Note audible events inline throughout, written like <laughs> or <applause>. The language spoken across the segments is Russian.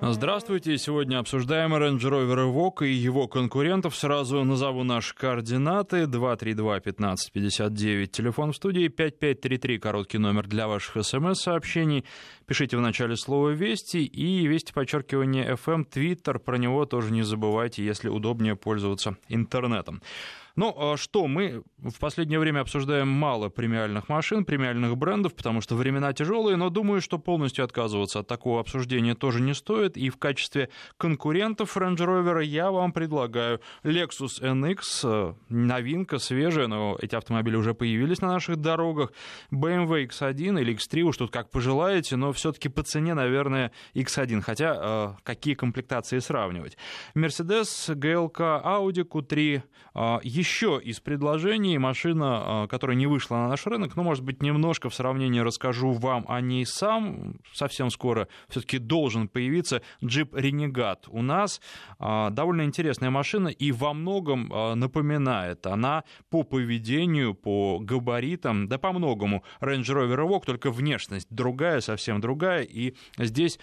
Здравствуйте. Сегодня обсуждаем Range Rover Evoque и его конкурентов. Сразу назову наши координаты. 232-1559, телефон в студии, 5533, короткий номер для ваших смс-сообщений. Пишите в начале слова «Вести» и «Вести» подчеркивание FM, Twitter. Про него тоже не забывайте, если удобнее пользоваться интернетом. Ну, а что, мы в последнее время обсуждаем мало премиальных машин, премиальных брендов, потому что времена тяжелые, но думаю, что полностью отказываться от такого обсуждения тоже не стоит. И в качестве конкурентов Range Rover я вам предлагаю Lexus NX, э, новинка, свежая, но эти автомобили уже появились на наших дорогах, BMW X1 или X3, уж тут как пожелаете, но все-таки по цене, наверное, X1, хотя э, какие комплектации сравнивать. Mercedes, GLK, Audi Q3, э, еще из предложений машина, а, которая не вышла на наш рынок, но, может быть, немножко в сравнении расскажу вам о ней сам. Совсем скоро все-таки должен появиться джип Renegade. У нас а, довольно интересная машина и во многом а, напоминает она по поведению, по габаритам, да по многому Range Rover Evoque, только внешность другая, совсем другая, и здесь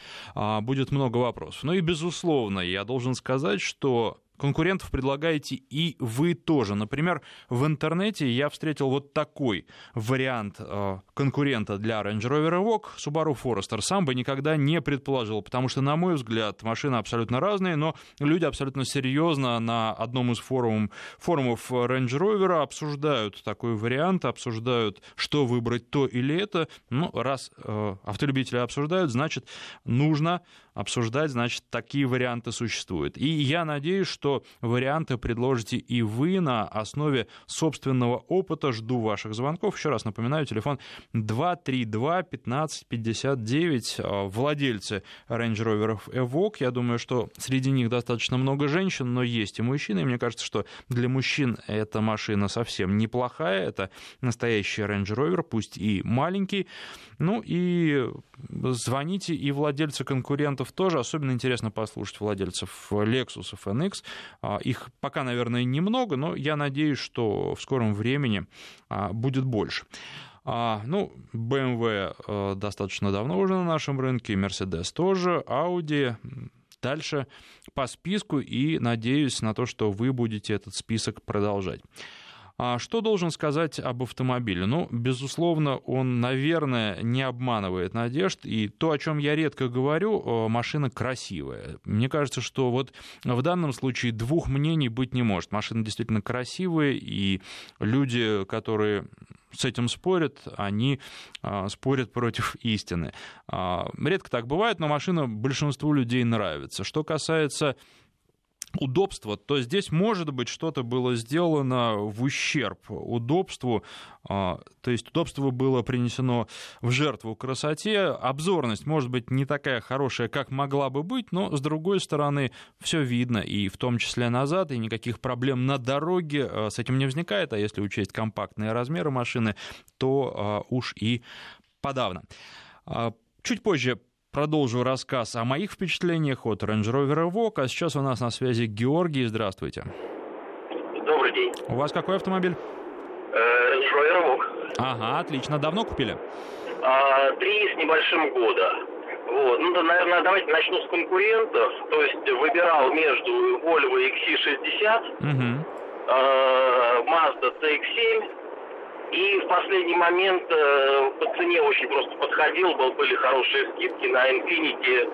будет много вопросов. Ну и, безусловно, я должен сказать, что конкурентов предлагаете и вы тоже. Например, в интернете я встретил вот такой вариант э, конкурента для Range Rover Evoque Subaru Forester. Сам бы никогда не предположил, потому что, на мой взгляд, машины абсолютно разные, но люди абсолютно серьезно на одном из форум, форумов Range Rover обсуждают такой вариант, обсуждают, что выбрать то или это. Ну, раз э, автолюбители обсуждают, значит, нужно обсуждать, значит, такие варианты существуют. И я надеюсь, что варианты предложите и вы на основе собственного опыта. Жду ваших звонков. Еще раз напоминаю, телефон 232 1559. Владельцы Range Rover Evoque. Я думаю, что среди них достаточно много женщин, но есть и мужчины. И мне кажется, что для мужчин эта машина совсем неплохая. Это настоящий Range Rover, пусть и маленький. Ну и звоните и владельцы конкурентов тоже. Особенно интересно послушать владельцев Lexus NX. А, их пока, наверное, немного, но я надеюсь, что в скором времени а, будет больше. А, ну, BMW э, достаточно давно уже на нашем рынке, Mercedes тоже, Audi. Дальше по списку и надеюсь на то, что вы будете этот список продолжать. А что должен сказать об автомобиле? Ну, безусловно, он, наверное, не обманывает надежд. И то, о чем я редко говорю, э, машина красивая. Мне кажется, что вот в данном случае двух мнений быть не может. Машина действительно красивая, и люди, которые с этим спорят, они а, спорят против истины. А, редко так бывает, но машина большинству людей нравится. Что касается удобства, то здесь, может быть, что-то было сделано в ущерб удобству, а, то есть удобство было принесено в жертву красоте, обзорность, может быть, не такая хорошая, как могла бы быть, но, с другой стороны, все видно, и в том числе назад, и никаких проблем на дороге а, с этим не возникает, а если учесть компактные размеры машины, то а, уж и подавно. Чуть позже продолжу рассказ о моих впечатлениях от Range Rover Evoque. А сейчас у нас на связи Георгий. Здравствуйте. Добрый день. У вас какой автомобиль? Э, Range Rover Evoque. Ага, отлично. Давно купили? А, три с небольшим года. Вот. Ну, да, наверное, давайте начну с конкурентов. То есть выбирал между Volvo XC60, угу. Mazda CX-7 и в последний момент э, по цене очень просто подходил, был, были хорошие скидки на Infiniti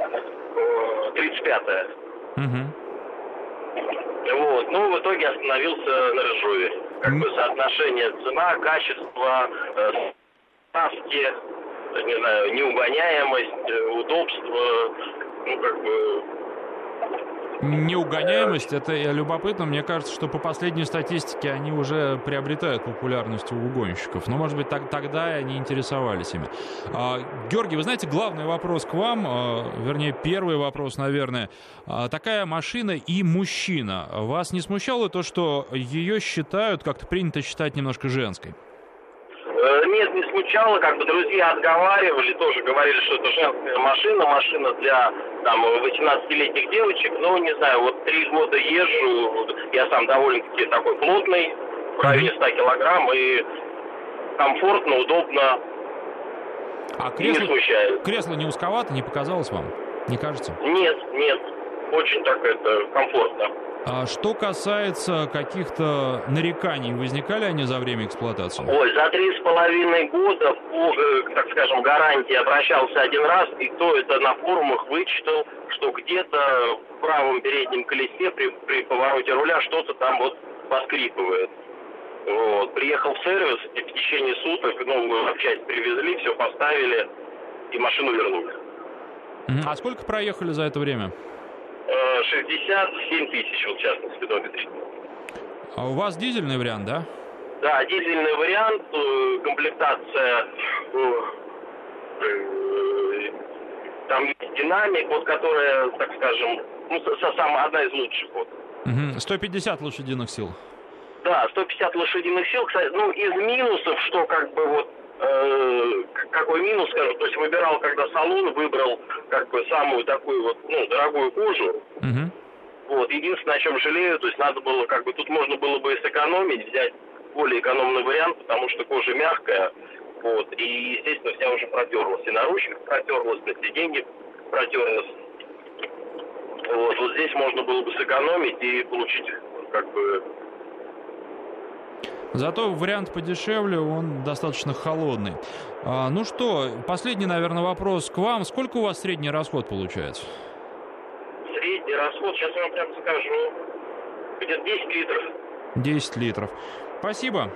э, 35 угу. Вот, ну, в итоге остановился на Рыжове. Как бы соотношение цена, качество, э, ставки, не знаю, неугоняемость, э, удобство, ну, как бы, Неугоняемость, это любопытно. Мне кажется, что по последней статистике они уже приобретают популярность у угонщиков. Но, может быть, так, тогда они интересовались ими. А, Георгий, вы знаете, главный вопрос к вам, а, вернее, первый вопрос, наверное. А, такая машина и мужчина. Вас не смущало то, что ее считают, как-то принято считать, немножко женской? Э, нет, не смущало, как бы друзья отговаривали, тоже говорили, что это женская машина, машина для там 18-летних девочек, но не знаю, вот три года езжу, я сам довольно-таки такой плотный, в районе 100 килограмм, и комфортно, удобно, а кресло, не смущает. Кресло не узковато, не показалось вам? Не кажется? Нет, нет. Очень так это комфортно. А что касается каких-то нареканий, возникали они за время эксплуатации? Ой, за три с половиной года по, э, так скажем, гарантии обращался один раз, и то это на форумах вычитал, что где-то в правом переднем колесе при, при повороте руля что-то там вот поскрипывает. Вот. Приехал в сервис, и в течение суток новую часть привезли, все поставили, и машину вернули. А сколько проехали за это время? 67 тысяч, вот сейчас на спидометре. А у вас дизельный вариант, да? Да, дизельный вариант, э, комплектация, э, э, там есть динамик, вот которая, так скажем, ну, самая одна из лучших. Вот. Угу. 150 лошадиных сил. Да, 150 лошадиных сил. Кстати, ну, из минусов, что как бы вот э, какой минус, скажем, то есть выбирал, когда салон, выбрал как бы самую такую вот, ну, дорогую кожу. Угу. Вот, единственное, о чем жалею, то есть надо было, как бы, тут можно было бы сэкономить, взять более экономный вариант, потому что кожа мягкая, вот, и, естественно, вся уже протерлась, и наручник протерлась, на сиденье протерлась. Вот, вот здесь можно было бы сэкономить и получить, как бы, Зато вариант подешевле, он достаточно холодный. А, ну что, последний, наверное, вопрос к вам. Сколько у вас средний расход получается? Средний расход, сейчас я вам прям скажу, где-то 10 литров. 10 литров. Спасибо.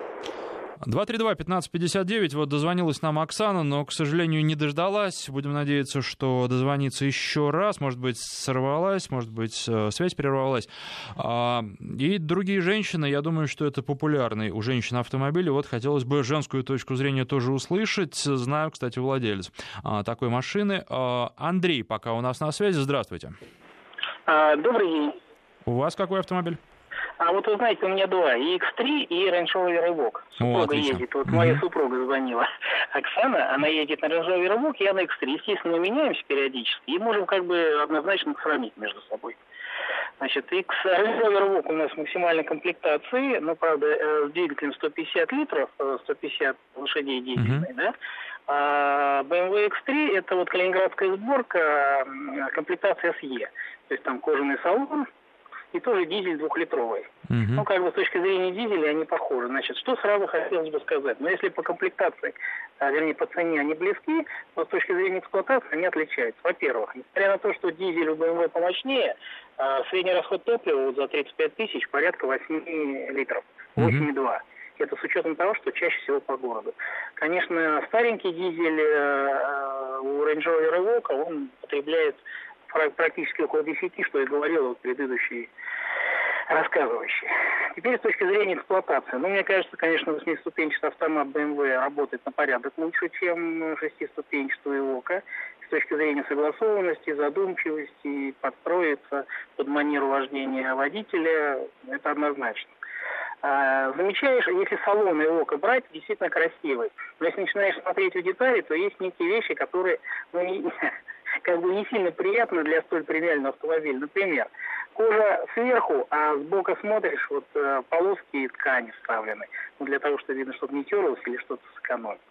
232-1559, вот дозвонилась нам Оксана, но, к сожалению, не дождалась. Будем надеяться, что дозвонится еще раз. Может быть, сорвалась, может быть, э, связь прервалась. А, и другие женщины, я думаю, что это популярный у женщин автомобиль. Вот хотелось бы женскую точку зрения тоже услышать. Знаю, кстати, владелец а, такой машины. А, Андрей пока у нас на связи. Здравствуйте. Добрый день. У вас какой автомобиль? А вот вы знаете, у меня два, и X3, и Range Rover Evoque. Супруга О, едет. Вот mm-hmm. моя супруга звонила. <laughs> Оксана, она едет на Range Rover Evoque, я на X3. Естественно, мы меняемся периодически и можем как бы однозначно сравнить между собой. Значит, X Range Rover Evoque у нас максимальной комплектации, но, правда, э, с двигателем 150 литров, 150 э, лошадей дизельной, mm-hmm. да, а BMW X3 это вот калининградская сборка, комплектация SE. То есть там кожаный салон, и тоже дизель двухлитровый. Угу. Ну, как бы с точки зрения дизеля они похожи. Значит, что сразу хотелось бы сказать? Но ну, если по комплектации, а, вернее, по цене они близки, то с точки зрения эксплуатации они отличаются. Во-первых, несмотря на то, что дизель у BMW помощнее, а, средний расход топлива вот за 35 тысяч порядка 8 литров. 8,2. Угу. Это с учетом того, что чаще всего по городу. Конечно, старенький дизель э, у Range Rover Evoque, он потребляет практически около 10, что и говорил вот предыдущий рассказывающий. Теперь с точки зрения эксплуатации. Ну, мне кажется, конечно, восьмиступенчатый автомат BMW работает на порядок лучше, чем шестиступенчатый ИОКа. С точки зрения согласованности, задумчивости, подстроиться под манеру вождения водителя, это однозначно. А, замечаешь, если салон и око брать, действительно красивый. Но если начинаешь смотреть в детали, то есть некие вещи, которые ну, <laughs> как бы не сильно приятно для столь премиального автомобиля. Например, кожа сверху, а сбоку смотришь, вот э, полоски и ткани вставлены. Ну, для того, чтобы видно, чтобы не терлось или что-то сэкономить.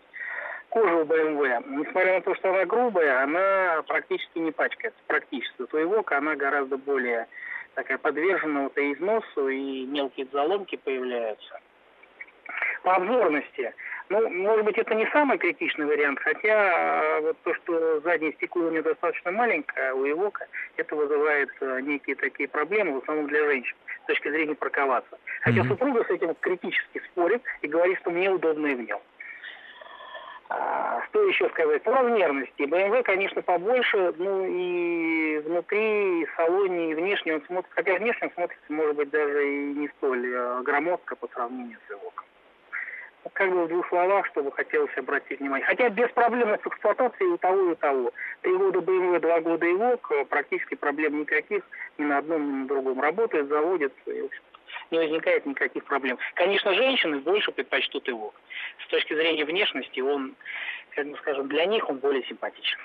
Кожа у BMW, несмотря на то, что она грубая, она практически не пачкается. Практически. У твоего она гораздо более такая подвержена вот и износу, и мелкие заломки появляются. По обзорности. Ну, может быть, это не самый критичный вариант, хотя вот то, что заднее стекло у него достаточно маленькое, а у Ивока, это вызывает э, некие такие проблемы, в основном для женщин, с точки зрения парковаться. Хотя mm-hmm. супруга с этим критически спорит и говорит, что мне удобно и в нем. А, что еще сказать? По размерности. BMW, конечно, побольше, ну и внутри, и в салоне, и внешне он смотрится, хотя внешне он смотрится, может быть, даже и не столь э, громоздко по сравнению с Evoque как бы в двух словах, чтобы хотелось обратить внимание. Хотя без проблем с эксплуатацией у того и того. Три года BMW, два года ИВОК, практически проблем никаких ни на одном, ни на другом. Работает, заводит, и, в общем не возникает никаких проблем. Конечно, женщины больше предпочтут ИВОК. С точки зрения внешности он как бы скажем, для них он более симпатичен.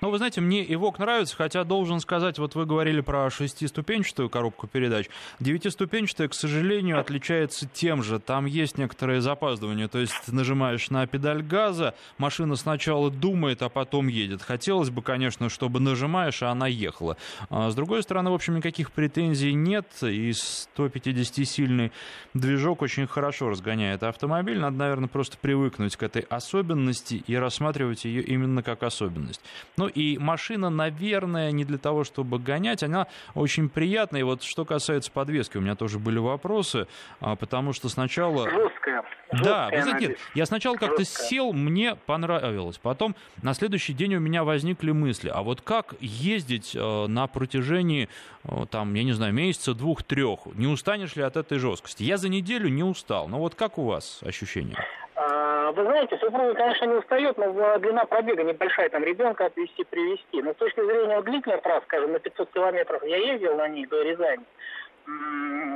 Ну, вы знаете, мне Ивок нравится, хотя должен сказать, вот вы говорили про шестиступенчатую коробку передач. Девятиступенчатая, к сожалению, отличается тем же. Там есть некоторое запаздывание. То есть нажимаешь на педаль газа, машина сначала думает, а потом едет. Хотелось бы, конечно, чтобы нажимаешь, а она ехала. А с другой стороны, в общем, никаких претензий нет. И 150-сильный движок очень хорошо разгоняет автомобиль. Надо, наверное, просто привыкнуть к этой особенности и рассматривать ее именно как особенность. Ну и машина, наверное, не для того, чтобы гонять, она очень приятная. И вот что касается подвески, у меня тоже были вопросы, а, потому что сначала... Жесткая. Да, вы знаете, я сначала как-то сел, мне понравилось. Потом на следующий день у меня возникли мысли, а вот как ездить э, на протяжении, э, там, я не знаю, месяца, двух-трех? Не устанешь ли от этой жесткости? Я за неделю не устал. Но вот как у вас ощущения? А, вы знаете, супруга, конечно, не устает, но длина пробега небольшая, там ребенка отвезти, привезти. Но с точки зрения длительных трасс, скажем, на 500 километров, я ездил на ней до Рязани,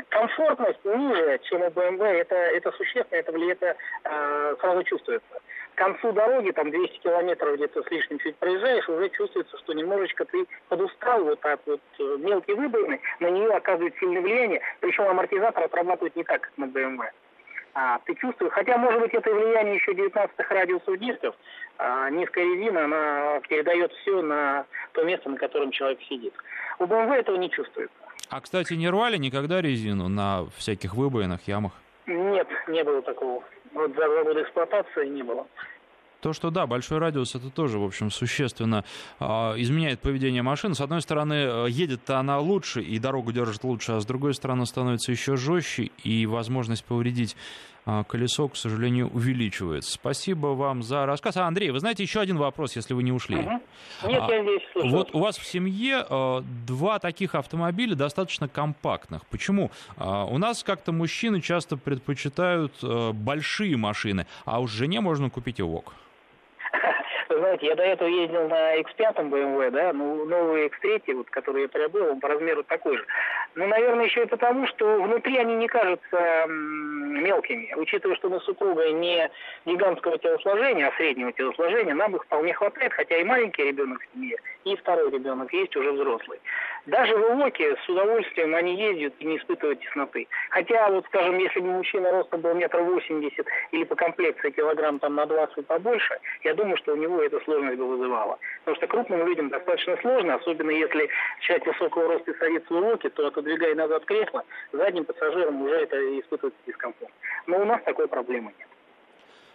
комфортность ниже, чем у BMW, это, это существенно, это, это э, сразу чувствуется. К концу дороги, там 200 километров где-то с лишним чуть проезжаешь, уже чувствуется, что немножечко ты подустал, вот так вот э, мелкие выбоины, на нее оказывает сильное влияние, причем амортизатор отрабатывает не так, как на BMW. А, ты чувствуешь, хотя, может быть, это влияние еще 19-х радиусов дисков, а низкая резина, она передает все на то место, на котором человек сидит. У BMW этого не чувствуется. А, кстати, не рвали никогда резину на всяких выбоинах, ямах? Нет, не было такого. Вот за года эксплуатации не было. То, что да, большой радиус, это тоже, в общем, существенно э, изменяет поведение машины. С одной стороны, э, едет-то она лучше и дорогу держит лучше, а с другой стороны, становится еще жестче, и возможность повредить колесо, к сожалению, увеличивается. Спасибо вам за рассказ. А, Андрей, вы знаете, еще один вопрос, если вы не ушли. Угу. Нет, а, я здесь слушаю. Вот у вас в семье э, два таких автомобиля достаточно компактных. Почему? Э, у нас как-то мужчины часто предпочитают большие машины, а уж жене можно купить и ВОК знаете, я до этого ездил на X5 BMW, да, ну, новый X3, вот, который я приобрел, он по размеру такой же. Ну, наверное, еще и потому, что внутри они не кажутся мелкими. Учитывая, что мы с супругой не гигантского телосложения, а среднего телосложения, нам их вполне хватает, хотя и маленький ребенок в семье, и второй ребенок есть уже взрослый. Даже в Ивоке с удовольствием они ездят и не испытывают тесноты. Хотя, вот, скажем, если бы мужчина ростом был метр восемьдесят или по комплекции килограмм там на 20 побольше, я думаю, что у него эта сложность бы вызывала. Потому что крупным людям достаточно сложно, особенно если человек высокого роста садится в Ивоке, то отодвигая назад кресло, задним пассажирам уже это испытывает дискомфорт. Но у нас такой проблемы нет.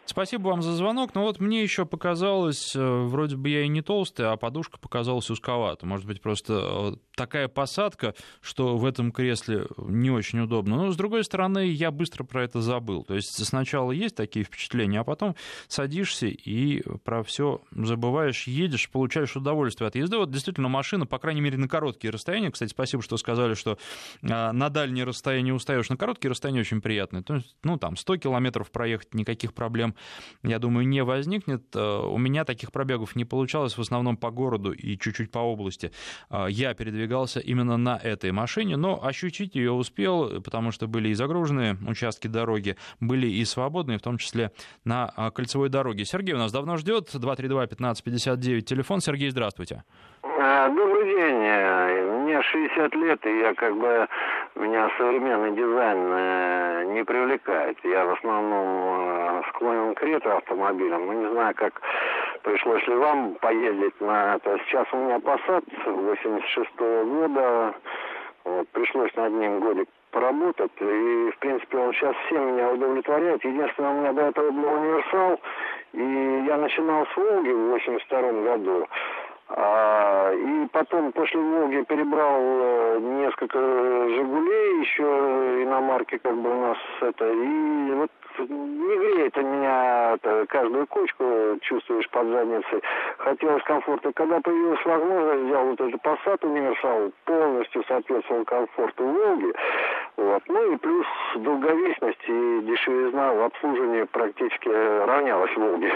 Спасибо вам за звонок. Но вот мне еще показалось, э, вроде бы я и не толстый, а подушка показалась узковата. Может быть, просто э, такая посадка, что в этом кресле не очень удобно. Но, с другой стороны, я быстро про это забыл. То есть сначала есть такие впечатления, а потом садишься и про все забываешь, едешь, получаешь удовольствие от езды. Вот действительно машина, по крайней мере, на короткие расстояния. Кстати, спасибо, что сказали, что э, на дальние расстояния устаешь. На короткие расстояния очень приятные. То есть, ну, там, 100 километров проехать, никаких проблем я думаю, не возникнет. Э, у меня таких пробегов не получалось, в основном по городу и чуть-чуть по области. Э, я передвигался именно на этой машине, но ощутить ее успел, потому что были и загруженные участки дороги, были и свободные, в том числе на э, кольцевой дороге. Сергей у нас давно ждет, 232-1559, телефон. Сергей, здравствуйте. Добрый день. Мне 60 лет, и я как бы меня современный дизайн не привлекает. Я в основном склонен к ретро-автомобилям. Ну, не знаю, как пришлось ли вам поездить на это. Сейчас у меня Passat 86 -го года. Вот, пришлось над ним годик поработать. И, в принципе, он сейчас всем меня удовлетворяет. Единственное, у меня до этого был универсал. И я начинал с Волги в 82 году. А, и потом после Волги перебрал э, несколько «Жигулей», еще иномарки как бы у нас это. И вот не греет у меня это, каждую кучку, чувствуешь под задницей. Хотелось комфорта. Когда появилась возможность, взял вот этот Passat универсал, полностью соответствовал комфорту Волги. Вот. Ну и плюс долговечность и дешевизна в обслуживании практически равнялась Волге.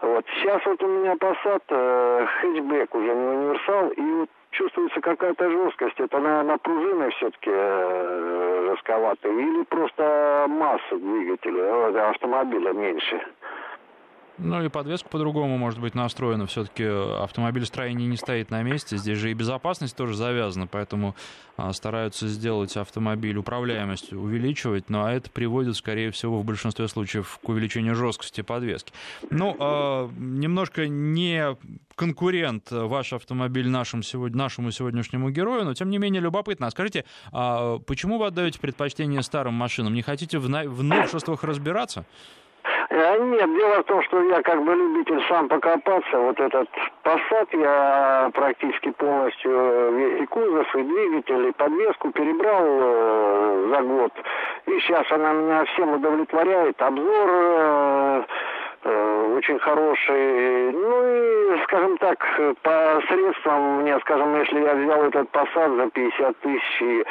Вот. Сейчас вот у меня Passat э, хэтчбэк, уже не универсал, и вот чувствуется какая-то жесткость. Это, наверное, пружины все-таки э, жестковатые или просто масса двигателя, э, автомобиля меньше. Ну и подвеска по-другому может быть настроена. Все-таки автомобиль строения не стоит на месте. Здесь же и безопасность тоже завязана, поэтому а, стараются сделать автомобиль управляемость увеличивать, а это приводит, скорее всего, в большинстве случаев к увеличению жесткости подвески. Ну, а, немножко не конкурент ваш автомобиль нашему, сегодня, нашему сегодняшнему герою, но тем не менее любопытно. А скажите, а почему вы отдаете предпочтение старым машинам? Не хотите в, в новшествах разбираться? Э, нет, дело в том, что я как бы любитель сам покопаться. Вот этот посад я практически полностью э, и кузов, и двигатель, и подвеску перебрал э, за год. И сейчас она меня всем удовлетворяет. Обзор Э, очень хороший. Ну и, скажем так, по средствам мне, скажем, если я взял этот посад за 50 тысяч,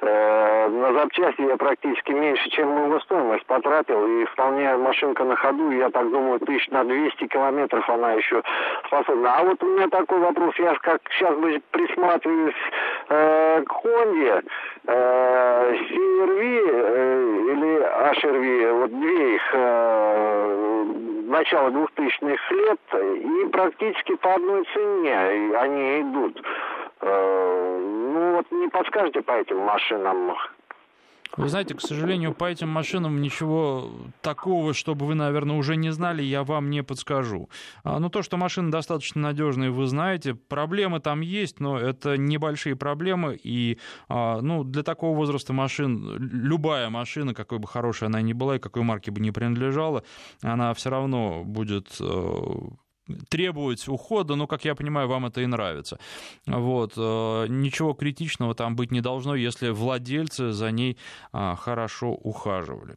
э, на запчасти я практически меньше, чем его стоимость потратил, и вполне машинка на ходу, я так думаю, тысяч на 200 километров она еще способна. А вот у меня такой вопрос, я как сейчас бы присматриваюсь э, к Хонде, э, CRV э, или HRV, вот две их э, начала 2000-х лет, и практически по одной цене они идут. Э, ну вот не подскажете по этим машинам, вы знаете, к сожалению, по этим машинам ничего такого, чтобы вы, наверное, уже не знали, я вам не подскажу. А, ну, то, что машины достаточно надежные, вы знаете. Проблемы там есть, но это небольшие проблемы. И а, ну, для такого возраста машин, любая машина, какой бы хорошей она ни была и какой марке бы ни принадлежала, она все равно будет э, требовать ухода, но, как я понимаю, вам это и нравится. Вот. Э, ничего критичного там быть не должно, если владельцы за ней а, хорошо ухаживали.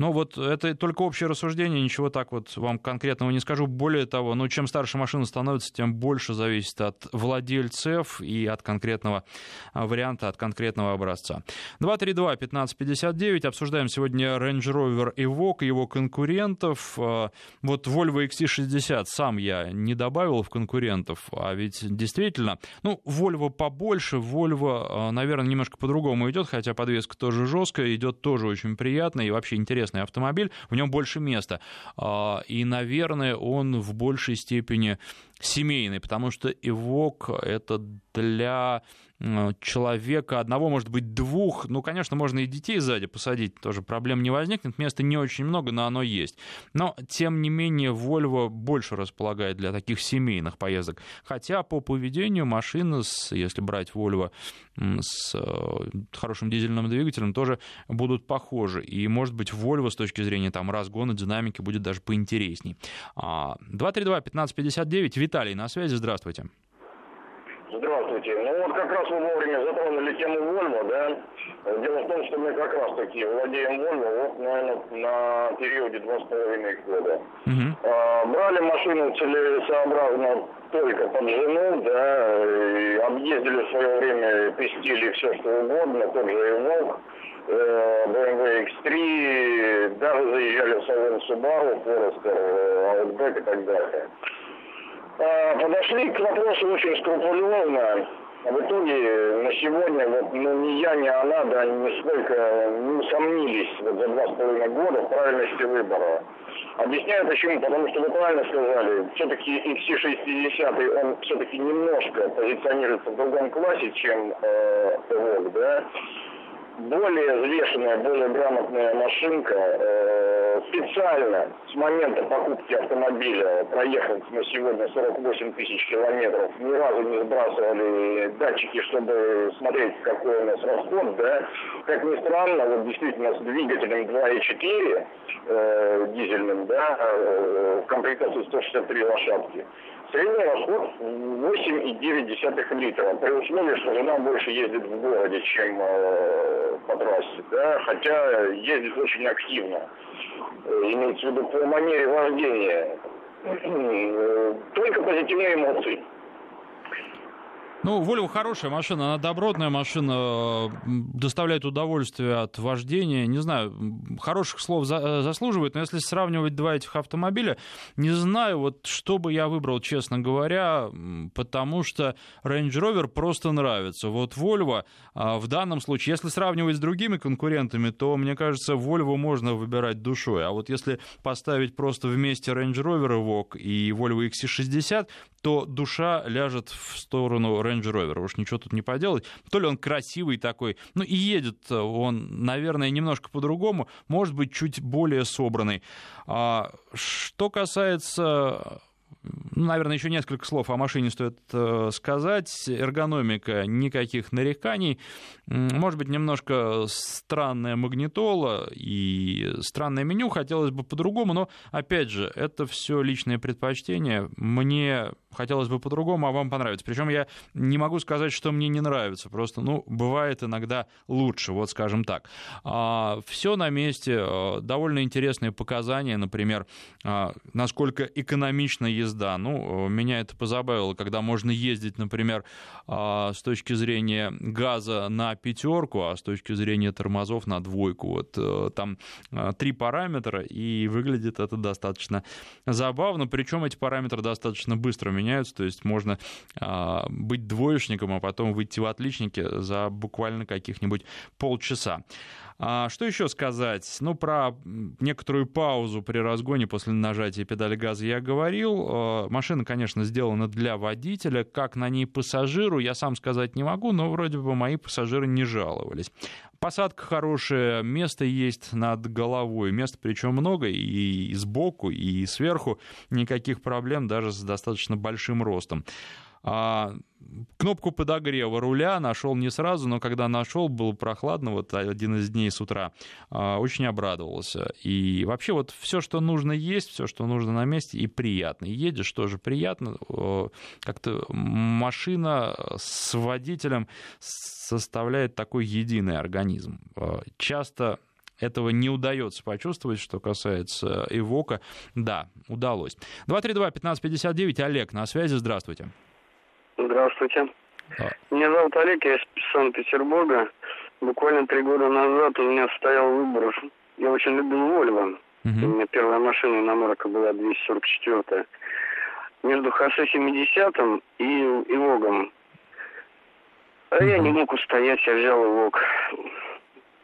Ну вот это только общее рассуждение, ничего так вот вам конкретного не скажу. Более того, ну чем старше машина становится, тем больше зависит от владельцев и от конкретного а, варианта, от конкретного образца. 232-1559. Обсуждаем сегодня Range Rover Evoque, его конкурентов. А, вот Volvo XC60 сам я не добавил в конкурентов, а ведь действительно, ну, Volvo побольше, Volvo, а, наверное, немножко по-другому идет, хотя подвеска тоже жесткая, идет тоже очень приятно и вообще интересно интересный автомобиль, в нем больше места. А, и, наверное, он в большей степени семейный, потому что Эвок это для человека, одного, может быть, двух. Ну, конечно, можно и детей сзади посадить, тоже проблем не возникнет. Места не очень много, но оно есть. Но, тем не менее, Volvo больше располагает для таких семейных поездок. Хотя по поведению машины, с, если брать Volvo с э, хорошим дизельным двигателем, тоже будут похожи. И, может быть, Volvo с точки зрения там, разгона, динамики будет даже поинтересней. 232-1559. А, Виталий на связи. Здравствуйте. Здравствуйте. Ну вот как раз вы вовремя затронули тему Volvo, да? Дело в том, что мы как раз таки владеем Volvo, вот, наверное, на периоде два с половиной года. Угу. А, брали машину целесообразно только под жену, да, и объездили в свое время, тестили все, что угодно, тот же Evoque, BMW X3, даже заезжали в салон Subaru, Forester, Outback и так далее. А, подошли к вопросу очень скрупулезно. В итоге на сегодня вот, ну, ни я, ни она, да, нисколько не усомнились вот, за два с половиной года в правильности выбора. Объясняю почему, потому что вы правильно сказали, все-таки XC60 он все-таки немножко позиционируется в другом классе, чем э, Evoque, да более взвешенная, более грамотная машинка э, специально с момента покупки автомобиля проехать на сегодня 48 тысяч километров, ни разу не сбрасывали датчики, чтобы смотреть, какой у нас расход, да. Как ни странно, вот действительно с двигателем 2.4 э, дизельным, да, э, в комплектации 163 лошадки, Средний расход 8,9 литра, при условии, что жена больше ездит в городе, чем э, по трассе, да, хотя ездит очень активно, э, имеется в виду по манере вождения. <clears throat> Э, только позитивные эмоции. Ну, Volvo хорошая машина, она добротная машина, доставляет удовольствие от вождения. Не знаю, хороших слов за, э, заслуживает, но если сравнивать два этих автомобиля, не знаю, вот что бы я выбрал, честно говоря, потому что Range Rover просто нравится. Вот Volvo а, в данном случае, если сравнивать с другими конкурентами, то, мне кажется, Volvo можно выбирать душой. А вот если поставить просто вместе Range Rover Evoque и Volvo XC60, то душа ляжет в сторону Range Rover. Уж ничего тут не поделать. То ли он красивый такой, ну и едет он, наверное, немножко по-другому, может быть, чуть более собранный. А, что касается ну, наверное, еще несколько слов о машине стоит э, сказать. Эргономика, никаких нареканий. Может быть, немножко странная магнитола и странное меню. Хотелось бы по-другому, но, опять же, это все личное предпочтение. Мне хотелось бы по-другому, а вам понравится. Причем я не могу сказать, что мне не нравится. Просто, ну, бывает иногда лучше, вот скажем так. А, все на месте. А, довольно интересные показания, например, а, насколько экономична езда. Ну, меня это позабавило, когда можно ездить, например, с точки зрения газа на пятерку, а с точки зрения тормозов на двойку. Вот э, там три параметра, и выглядит это достаточно забавно. Причем эти параметры достаточно быстро меняются, то есть можно а, быть двоечником, а потом выйти в отличники за буквально каких-нибудь полчаса. А, что еще сказать? Ну, про некоторую паузу при разгоне после нажатия педали газа я говорил. А, машина, конечно, сделана для водителя. Как на ней пассажиру, я сам сказать не могу, но вроде бы мои пассажиры не жаловались. Посадка хорошая, место есть над головой, места причем много и сбоку, и сверху, никаких проблем даже с достаточно большим ростом. А, кнопку подогрева руля нашел не сразу, но когда нашел, было прохладно, вот один из дней с утра, а, очень обрадовался. И вообще вот все, что нужно есть, все, что нужно на месте, и приятно. Едешь тоже приятно. Как-то машина с водителем составляет такой единый организм. А, часто этого не удается почувствовать, что касается Эвока. Да, удалось. 232-1559, Олег на связи, здравствуйте. Здравствуйте. А. Меня зовут Олег, я из Санкт-Петербурга. Буквально три года назад у меня стоял выбор. Я очень любил Вольво. Угу. У меня первая машина иномарка была 244 Между Хосе 70 и Ивогом. А угу. я не мог устоять, я взял Ивог.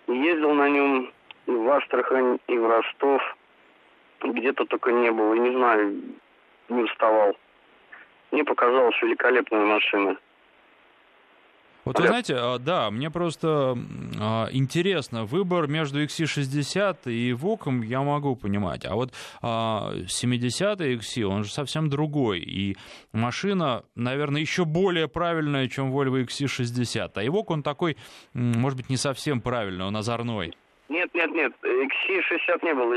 Ездил на нем и в Астрахань, и в Ростов. Где-то только не было, не знаю, не уставал. Мне показалась великолепная машина. Вот вы знаете, а, да, мне просто а, интересно, выбор между XC60 и Воком я могу понимать, а вот 70-й XC, он же совсем другой, и машина, наверное, еще более правильная, чем Volvo XC60, а Evoque он такой, может быть, не совсем правильный, он озорной. Нет, нет, нет, XC60 не было.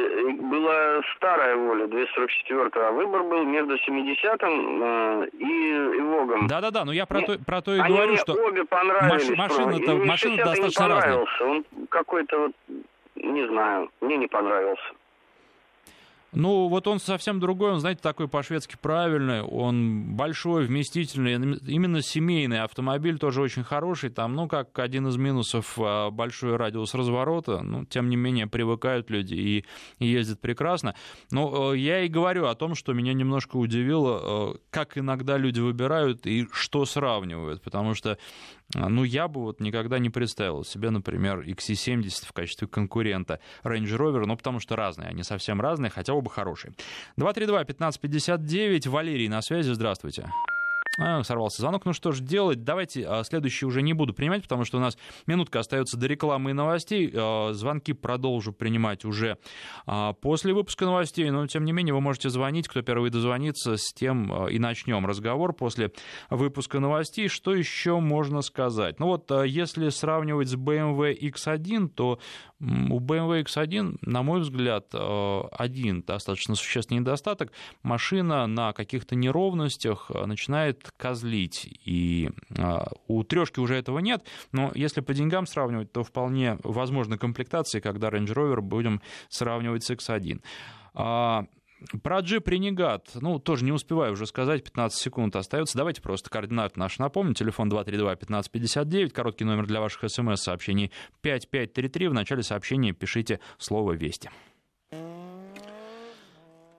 Была старая воля, 244 а выбор был между 70-м э, и Ивогом. Да-да-да, но я про, то, про то и Они говорю, что... обе понравились. Маш, машина-то, машина достаточно не разная. Он какой-то вот, не знаю, мне не понравился. Ну, вот он совсем другой, он, знаете, такой по-шведски правильный, он большой, вместительный, именно семейный автомобиль, тоже очень хороший, там, ну, как один из минусов а, большой радиус разворота, ну, тем не менее, привыкают люди и, и ездят прекрасно. Но э, я и говорю о том, что меня немножко удивило, э, как иногда люди выбирают и что сравнивают, потому что ну, я бы вот никогда не представил себе, например, XC70 в качестве конкурента Range Rover, ну, потому что разные, они совсем разные, хотя оба хорошие. 232-1559, Валерий на связи, здравствуйте. А, сорвался звонок. Ну что ж делать? Давайте а, следующий уже не буду принимать, потому что у нас минутка остается до рекламы и новостей. А, звонки продолжу принимать уже а, после выпуска новостей, но тем не менее вы можете звонить, кто первый дозвонится, с тем а, и начнем разговор после выпуска новостей. Что еще можно сказать? Ну вот, если сравнивать с BMW X1, то у BMW X1, на мой взгляд, а, один достаточно существенный недостаток. Машина на каких-то неровностях а, начинает козлить. И а, у трешки уже этого нет, но если по деньгам сравнивать, то вполне возможны комплектации, когда Range Rover будем сравнивать с X1. Про джип Ренегат, ну, тоже не успеваю уже сказать, 15 секунд остается. Давайте просто координаты наши напомню. Телефон 232-1559, короткий номер для ваших смс-сообщений 5533. В начале сообщения пишите слово «Вести».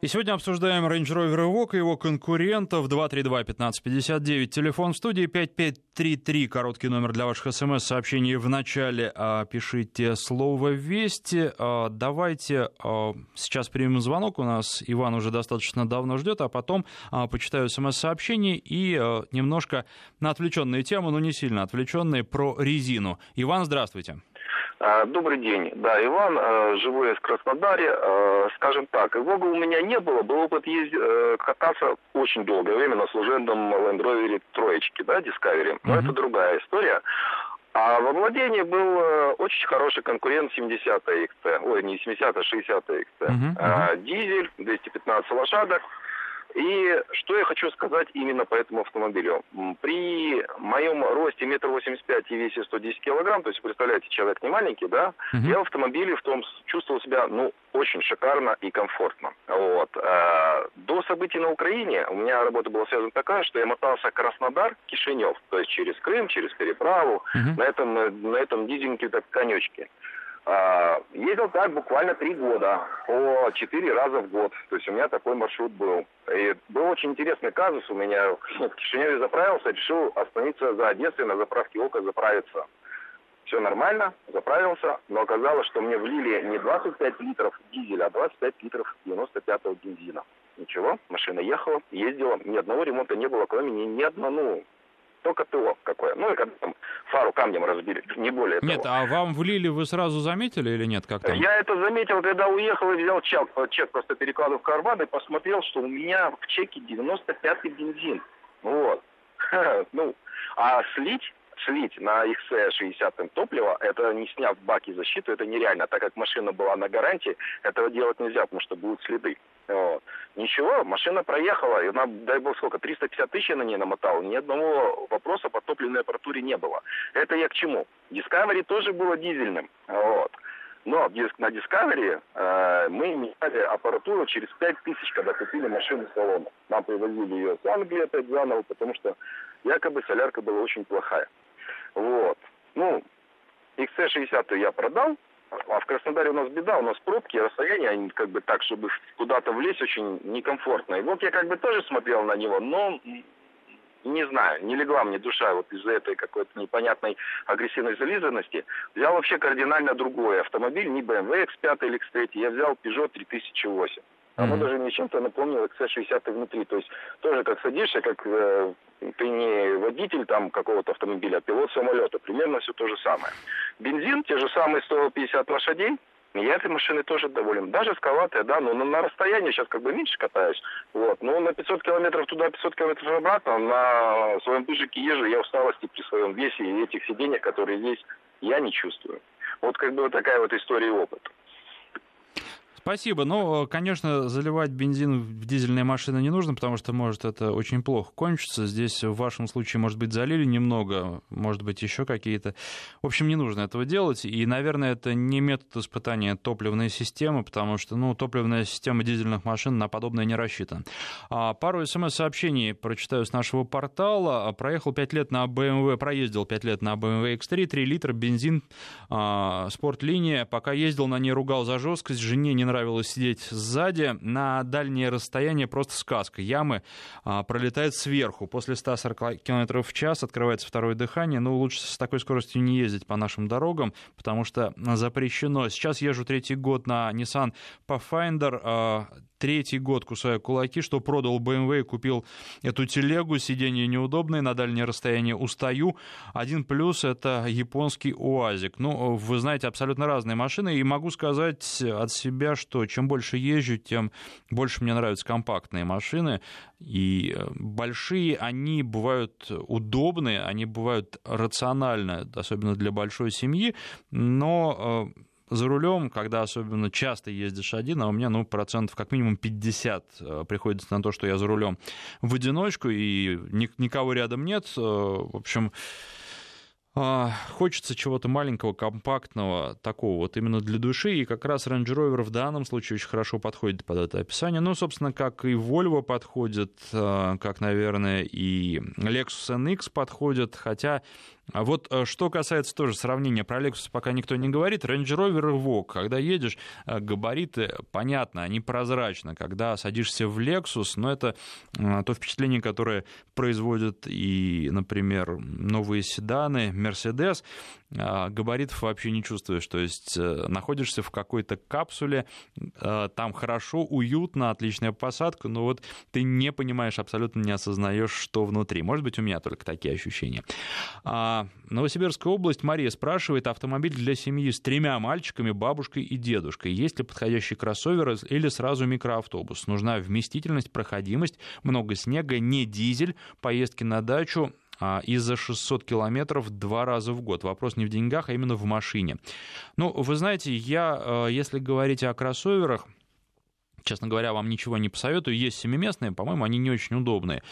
И сегодня обсуждаем Range Rover Evoque и его конкурентов 232-1559. Телефон в студии 5533, короткий номер для ваших смс-сообщений в начале. А, пишите слово «Вести». А, давайте а, сейчас примем звонок. У нас Иван уже достаточно давно ждет, а потом почитаю смс-сообщение и немножко на отвлеченные темы, но не сильно отвлеченные, про резину. Иван, здравствуйте. А, добрый день. Да, Иван, а, живу я в Краснодаре. А, скажем так, Вога у меня не было. Был опыт ездить, э, кататься очень долгое время на служебном Land Rover троечке, да, Discovery. Но mm-hmm. это другая история. А во владении был э, очень хороший конкурент 70 XT. Ой, не 70, а 60 XT. Uh-huh, uh-huh. Дизель, 215 лошадок. И что я хочу сказать именно по этому автомобилю. При моем росте метр восемьдесят пять и весе 110 килограмм, то есть, представляете, человек не маленький, да, угу. я в автомобиле в том чувствовал себя, ну, очень шикарно и комфортно. Вот. А, до событий на Украине у меня работа была связана такая, что я мотался Краснодар, Кишинев, то есть через Крым, через переправу, угу. на этом, на этом дизельном так конечке. А, ездил так буквально три года, по четыре раза в год. То есть у меня такой маршрут был. И был очень интересный казус у меня. <laughs> В Кишиневе заправился, решил остановиться за Одессой на заправке ОКО заправиться. Все нормально, заправился, но оказалось, что мне влили не 25 литров дизеля, а 25 литров 95-го бензина. Ничего, машина ехала, ездила, ни одного ремонта не было, кроме ни, ни одного, ну, только ТО какое. Ну и когда там фару камнем разбили, не более Нет, того. а вам влили, вы сразу заметили или нет? Как там? Я это заметил, когда уехал и взял чек, чек просто перекладывал в карман и посмотрел, что у меня в чеке 95-й бензин. Вот. <laughs> Ну, а слить слить на XC60 топливо, это не сняв баки защиты, это нереально. Так как машина была на гарантии, этого делать нельзя, потому что будут следы. Вот. Ничего, машина проехала, и она, дай бог сколько, 350 тысяч на ней намотала, ни одного вопроса по топливной аппаратуре не было. Это я к чему? Discovery тоже было дизельным. Вот. Но на Discovery э, мы меняли аппаратуру через 5 тысяч, когда купили машину в салон. Нам привозили ее с Англии опять заново, потому что якобы солярка была очень плохая. Вот. Ну, XC60 я продал, а в Краснодаре у нас беда, у нас пробки, расстояние, они как бы так, чтобы куда-то влезть, очень некомфортно. И вот я как бы тоже смотрел на него, но не знаю, не легла мне душа вот из-за этой какой-то непонятной агрессивной зализанности. Взял вообще кардинально другой автомобиль, не BMW X5 или X3, я взял Peugeot 3008. Оно mm-hmm. даже мне чем-то напомнило XC60 внутри. То есть тоже как садишься, как э, ты не водитель там какого-то автомобиля, а пилот самолета. Примерно все то же самое. Бензин, те же самые 150 лошадей. Я этой машиной тоже доволен. Даже скалатая, да, но на, на расстоянии сейчас как бы меньше катаюсь. Вот. Но на 500 километров туда, 500 километров обратно, на своем пыжике езжу, я усталости при своем весе и этих сиденьях, которые здесь, я не чувствую. Вот как бы вот такая вот история и опыт. Спасибо. Ну, конечно, заливать бензин в дизельные машины не нужно, потому что может это очень плохо кончиться. Здесь в вашем случае, может быть, залили немного, может быть, еще какие-то. В общем, не нужно этого делать. И, наверное, это не метод испытания топливной системы, потому что, ну, топливная система дизельных машин на подобное не рассчитана. А, пару смс-сообщений прочитаю с нашего портала. Проехал 5 лет на BMW, проездил 5 лет на BMW X3, 3 литра бензин, а, спортлиния. Пока ездил на ней, ругал за жесткость, жене не нравилось сидеть сзади. На дальнее расстояние просто сказка. Ямы а, пролетают сверху. После 140 км в час открывается второе дыхание. Ну, лучше с такой скоростью не ездить по нашим дорогам, потому что запрещено. Сейчас езжу третий год на Nissan Pathfinder. А, третий год кусаю кулаки, что продал BMW и купил эту телегу, сиденье неудобное, на дальнее расстояние устаю. Один плюс — это японский УАЗик. Ну, вы знаете, абсолютно разные машины, и могу сказать от себя, что чем больше езжу, тем больше мне нравятся компактные машины, и э, большие, они бывают удобные, они бывают рациональны, особенно для большой семьи, но э, за рулем, когда особенно часто ездишь один, а у меня, ну, процентов как минимум 50 э, приходится на то, что я за рулем в одиночку, и никого рядом нет. Э, в общем, А, хочется чего-то маленького, компактного, такого вот именно для души, и как раз Range Rover в данном случае очень хорошо подходит под это описание. Ну, собственно, как и Volvo подходит, а, как, наверное, и Lexus NX подходит, хотя а вот э, что касается тоже сравнения, про Lexus пока никто не говорит, Range Rover и Vogue, когда едешь, э, габариты, понятно, они прозрачны, когда садишься в Lexus, но это э, то впечатление, которое производят и, например, новые седаны, Mercedes, габаритов вообще не чувствуешь, то есть находишься в какой-то капсуле, там хорошо, уютно, отличная посадка, но вот ты не понимаешь, абсолютно не осознаешь, что внутри. Может быть, у меня только такие ощущения. А, Новосибирская область. Мария спрашивает, автомобиль для семьи с тремя мальчиками, бабушкой и дедушкой. Есть ли подходящий кроссовер или сразу микроавтобус? Нужна вместительность, проходимость, много снега, не дизель, поездки на дачу, а, и за 600 километров два раза в год. Вопрос не в деньгах, а именно в машине. Ну, вы знаете, я, э, если говорить о кроссоверах, честно говоря, вам ничего не посоветую. Есть семиместные, по-моему, они не очень удобные.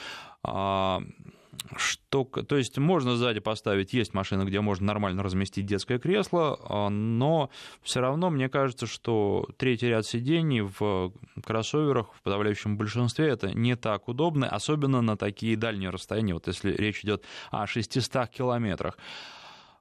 Что, то есть можно сзади поставить, есть машины, где можно нормально разместить детское кресло, а, но все равно мне кажется, что третий ряд сидений в кроссоверах в подавляющем большинстве это не так удобно, особенно на такие дальние расстояния, вот если речь идет о 600 километрах.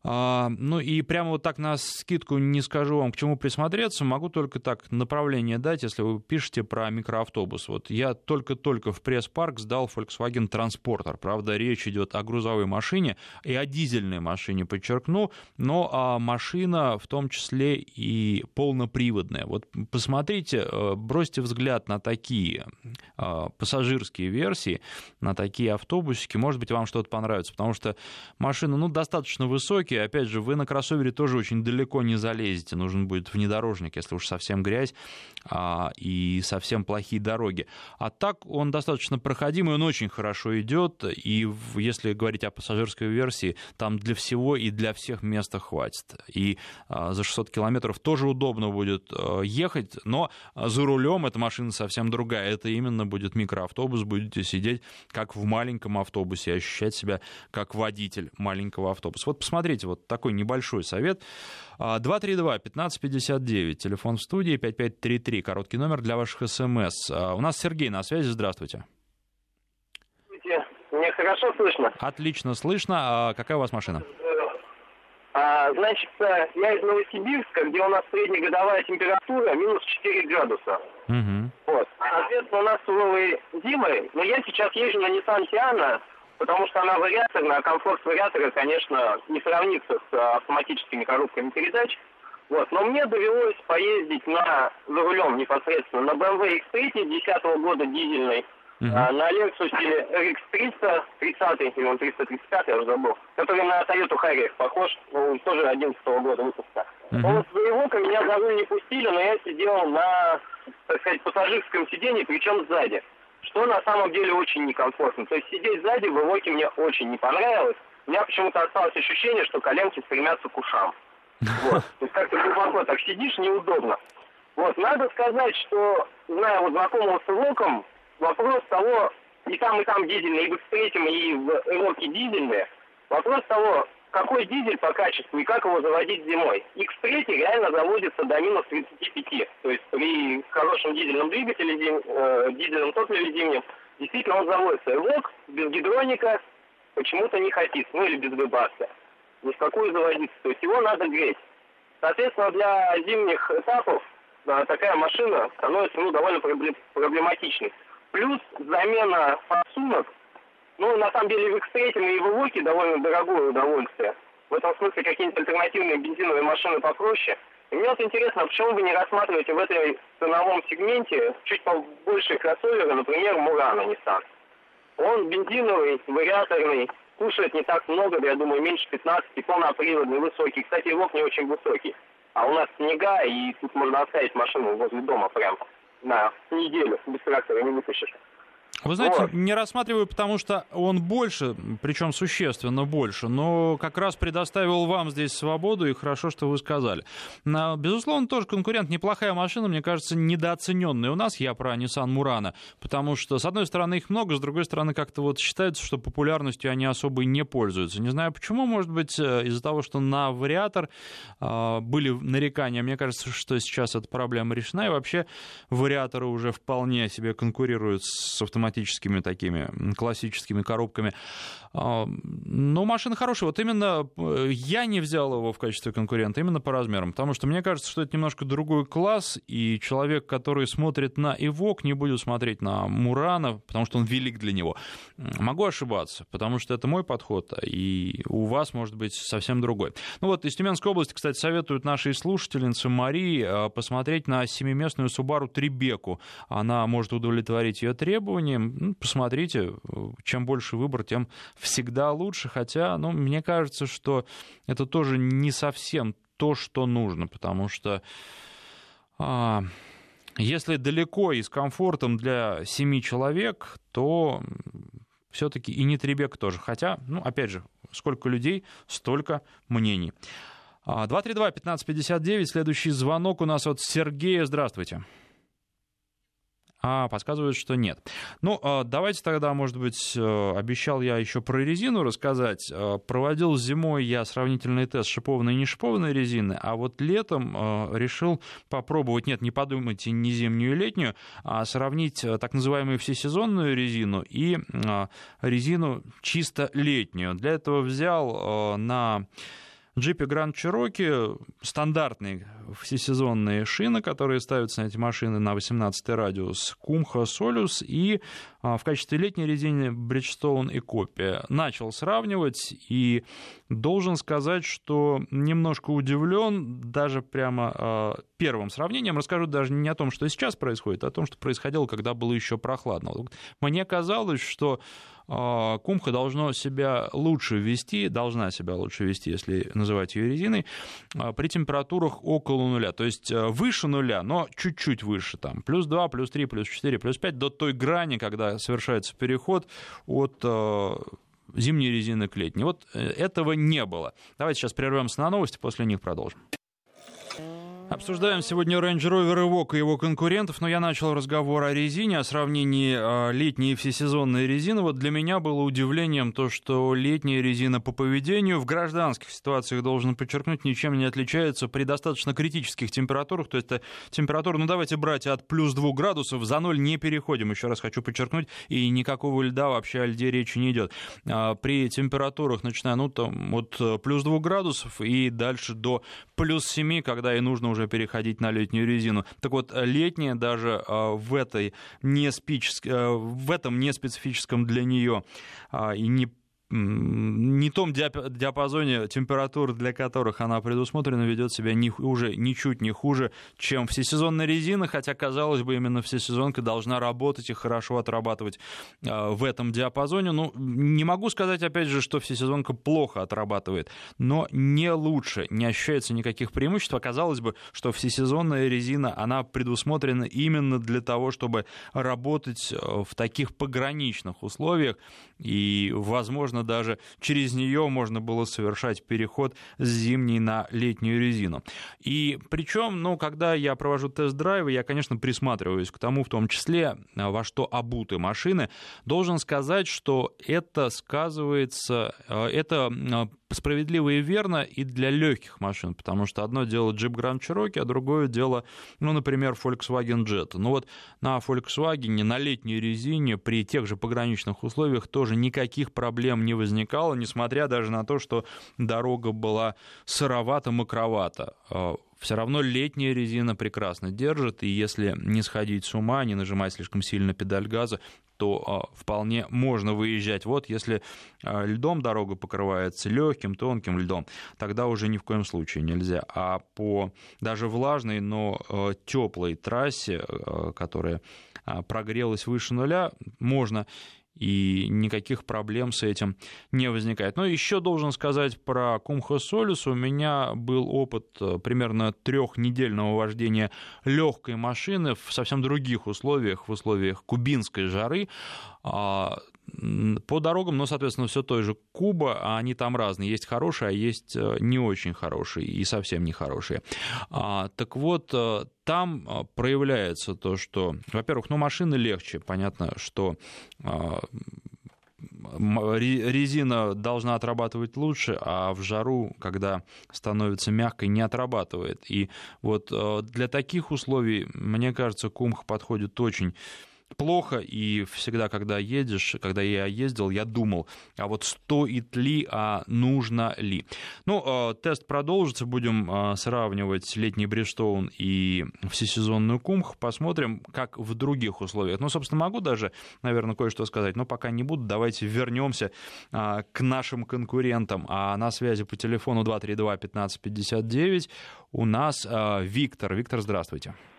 А, ну и прямо вот так на скидку не скажу вам, к чему присмотреться, могу только так направление дать, если вы пишете про микроавтобус. Вот я только-только в пресс-парк сдал Volkswagen Transporter. Правда, речь идет о грузовой машине и о дизельной машине, подчеркну, но а машина в том числе и полноприводная. Вот посмотрите, э, бросьте взгляд на такие а, пассажирские версии, на такие автобусики, может быть, вам что-то понравится, потому что машина, ну, достаточно высокие, опять же, вы на кроссовере тоже очень далеко не залезете, нужен будет внедорожник, если уж совсем грязь а, и совсем плохие дороги. А так он достаточно проходимый, он очень хорошо идет, и если говорить о пассажирской версии, там для всего и для всех места хватит. И а, за 600 километров тоже удобно будет а, ехать, но за рулем эта машина совсем другая. Это именно будет микроавтобус, будете сидеть как в маленьком автобусе, ощущать себя как водитель маленького автобуса. Вот посмотрите, вот такой небольшой совет. 232-1559, телефон в студии, 5533, короткий номер для ваших смс. А, у нас Сергей на связи, здравствуйте. Мне хорошо слышно? Отлично слышно. А какая у вас машина? А, значит, э, я из Новосибирска, где у нас среднегодовая температура минус 4 градуса. Угу. Вот. Соответственно, у нас суровые зимы, но я сейчас езжу на Nissan Tiana, потому что она вариаторная, а комфорт вариатора, конечно, не сравнится с э, автоматическими коробками передач. Вот. Но мне довелось поездить на, за рулем непосредственно на BMW X3 2010 года дизельный, uh-huh. а, на Lexus RX 300, 30 или он 335, я уже забыл, который на Toyota Harrier похож, ну, тоже 11 года выпуска. Uh-huh. Вот своего меня за руль не пустили, но я сидел на, так сказать, пассажирском сиденье, причем сзади что на самом деле очень некомфортно. То есть сидеть сзади в Эвоке мне очень не понравилось. У меня почему-то осталось ощущение, что коленки стремятся к ушам. Вот. <laughs> То есть как-то глубоко так сидишь, неудобно. Вот, надо сказать, что, зная вот знакомого с Эвоком, вопрос того, и там, и там дизельные, и в X3, и в Эвоке дизельные, вопрос того, какой дизель по качеству и как его заводить зимой. X3 реально заводится до минус 35. То есть при хорошем дизельном двигателе, э, дизельном топливе зимнем, действительно он заводится. Эвок без гидроника почему-то не хотит, ну или без выбаска. Ни в какую заводиться. То есть его надо греть. Соответственно, для зимних этапов да, такая машина становится ну, довольно проблематичной. Плюс замена форсунок ну, на самом деле, в X3 и в Evoque довольно дорогое удовольствие. В этом смысле какие-нибудь альтернативные бензиновые машины попроще. И мне вот интересно, почему вы не рассматриваете в этой ценовом сегменте чуть побольше кроссовера, например, Мурана Nissan? Он бензиновый, вариаторный, кушает не так много, я думаю, меньше 15, полноприводный, высокий. Кстати, его не очень высокий. А у нас снега, и тут можно оставить машину возле дома прям на неделю, без трактора не вытащишь. Вы знаете, вот. не рассматриваю, потому что он больше, причем существенно больше, но как раз предоставил вам здесь свободу, и хорошо, что вы сказали. Безусловно, тоже конкурент, неплохая машина, мне кажется, недооцененная у нас, я про Nissan Murano, потому что, с одной стороны, их много, с другой стороны, как-то вот считается, что популярностью они особо и не пользуются. Не знаю почему, может быть, э, из-за того, что на вариатор э, были нарекания, мне кажется, что сейчас эта проблема решена, и вообще вариаторы уже вполне себе конкурируют с автомобилями автоматическими такими классическими коробками. А, но машина хорошая. Вот именно э, я не взял его в качестве конкурента именно по размерам, потому что мне кажется, что это немножко другой класс, и человек, который смотрит на Эвок, не будет смотреть на Мурана, потому что он велик для него. Могу ошибаться, потому что это мой подход, и у вас может быть совсем другой. Ну вот из Тюменской области, кстати, советуют нашей слушательнице Марии э, посмотреть на семиместную Subaru Трибеку. Она может удовлетворить ее требования, ну, посмотрите, чем больше выбор, тем всегда лучше, хотя, ну, мне кажется, что это тоже не совсем то, что нужно, потому что а, если далеко и с комфортом для семи человек, то все-таки и не Требек тоже. Хотя, ну, опять же, сколько людей, столько мнений. 232-1559, а, следующий звонок у нас от Сергея. Здравствуйте. А подсказывают, что нет. Ну, а, давайте тогда, может быть, э, обещал я еще про резину рассказать. Э, проводил зимой я сравнительный тест шипованной и не шипованной резины, а вот летом э, решил попробовать, нет, не подумайте, не зимнюю и летнюю, а сравнить так называемую всесезонную резину и резину чисто летнюю. Для этого взял на джипе Grand Cherokee стандартные всесезонные шины, которые ставятся на эти машины на 18 радиус, Кумха Солюс и а, в качестве летней резины Bridgestone и Копия. Начал сравнивать и должен сказать, что немножко удивлен даже прямо а, первым сравнением. Расскажу даже не о том, что сейчас происходит, а о том, что происходило, когда было еще прохладно. Мне казалось, что Кумха должно себя лучше вести, должна себя лучше вести, если называть ее резиной, а, при температурах около нуля. То есть а, выше нуля, но чуть-чуть выше, там, плюс 2, плюс 3, плюс 4, плюс 5, до той грани, когда совершается переход от зимней резины к летней. Вот э, этого не было. Давайте сейчас прервемся на новости, после них продолжим. Обсуждаем сегодня Range Rover Evoque и его конкурентов, но я начал разговор о резине, о сравнении а, летней и всесезонной резины. Вот для меня было удивлением то, что летняя резина по поведению в гражданских ситуациях, должен подчеркнуть, ничем не отличается при достаточно критических температурах. То есть температура, ну давайте брать от плюс 2 градусов, за ноль не переходим, еще раз хочу подчеркнуть, и никакого льда вообще о льде речи не идет. А, при температурах, начиная ну, там, от плюс 2 градусов и дальше до плюс 7, когда и нужно уже переходить на летнюю резину. Так вот, летняя даже а, в, этой не спич... Э, в этом не специфическом для нее а, и не не том диапазоне температур, для которых она предусмотрена, ведет себя не, уже ничуть не хуже, чем всесезонная резина, хотя, казалось бы, именно всесезонка должна работать и хорошо отрабатывать э, в этом диапазоне. Ну, не могу сказать, опять же, что всесезонка плохо отрабатывает, но не лучше, не ощущается никаких преимуществ. Оказалось бы, что всесезонная резина, она предусмотрена именно для того, чтобы работать э, в таких пограничных условиях, и, возможно, возможно, даже через нее можно было совершать переход с зимней на летнюю резину. И причем, ну, когда я провожу тест-драйвы, я, конечно, присматриваюсь к тому, в том числе, во что обуты машины. Должен сказать, что это сказывается, э, это справедливо и верно и для легких машин, потому что одно дело Jeep Grand Cherokee, а другое дело, ну, например, Volkswagen Jetta. Ну вот на Volkswagen на летней резине при тех же пограничных условиях тоже никаких проблем не возникало, несмотря даже на то, что дорога была сыровато-мокровато а, все равно летняя резина прекрасно держит, и если не сходить с ума, не нажимать слишком сильно педаль газа, то а, вполне можно выезжать. Вот если а, льдом дорога покрывается легким, тонким льдом, тогда уже ни в коем случае нельзя. А по даже влажной, но а, теплой трассе, которая прогрелась выше нуля, можно и никаких проблем с этим не возникает. Но еще должен сказать про Кумха Солюс. У меня был опыт э, примерно трехнедельного вождения легкой машины в совсем других условиях, в условиях кубинской жары. По дорогам, ну, соответственно, все той же Куба, а они там разные. Есть хорошие, а есть э, не очень хорошие и совсем не хорошие. А, так вот, э, там э, проявляется то, что, во-первых, ну, машины легче, понятно, что а, резина должна отрабатывать лучше, а в жару, когда становится мягкой, не отрабатывает. И вот для таких условий, мне кажется, Кумх подходит очень плохо, и всегда, когда едешь, когда я ездил, я думал, а вот стоит ли, а нужно ли. Ну, а, тест продолжится, будем а, сравнивать летний Бриджстоун и всесезонную Кумх, посмотрим, как в других условиях. Ну, собственно, могу даже, наверное, кое-что сказать, но пока не буду, давайте вернемся а, к нашим конкурентам. А на связи по телефону 232-1559 у нас Виктор. Виктор, здравствуйте. А,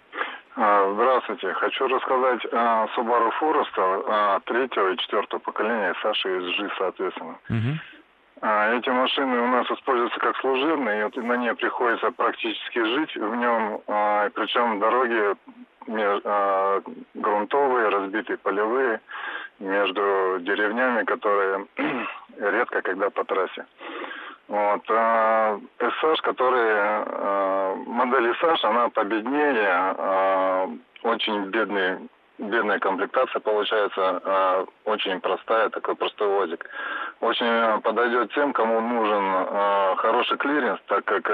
здравствуйте. Хочу рассказать о Subaru Forester третьего и четвертого поколения, Саши и SG, соответственно. Угу. Эти машины у нас используются как служебные, и на ней приходится практически жить. В нем, причем дороги грунтовые, разбитые полевые, между деревнями, которые <clears throat> редко когда по трассе. Вот. А SH, который, а, модель SH, она победнее, а, очень бедный, бедная комплектация получается, очень простая, такой простой возик. Очень подойдет тем, кому нужен хороший клиренс, так как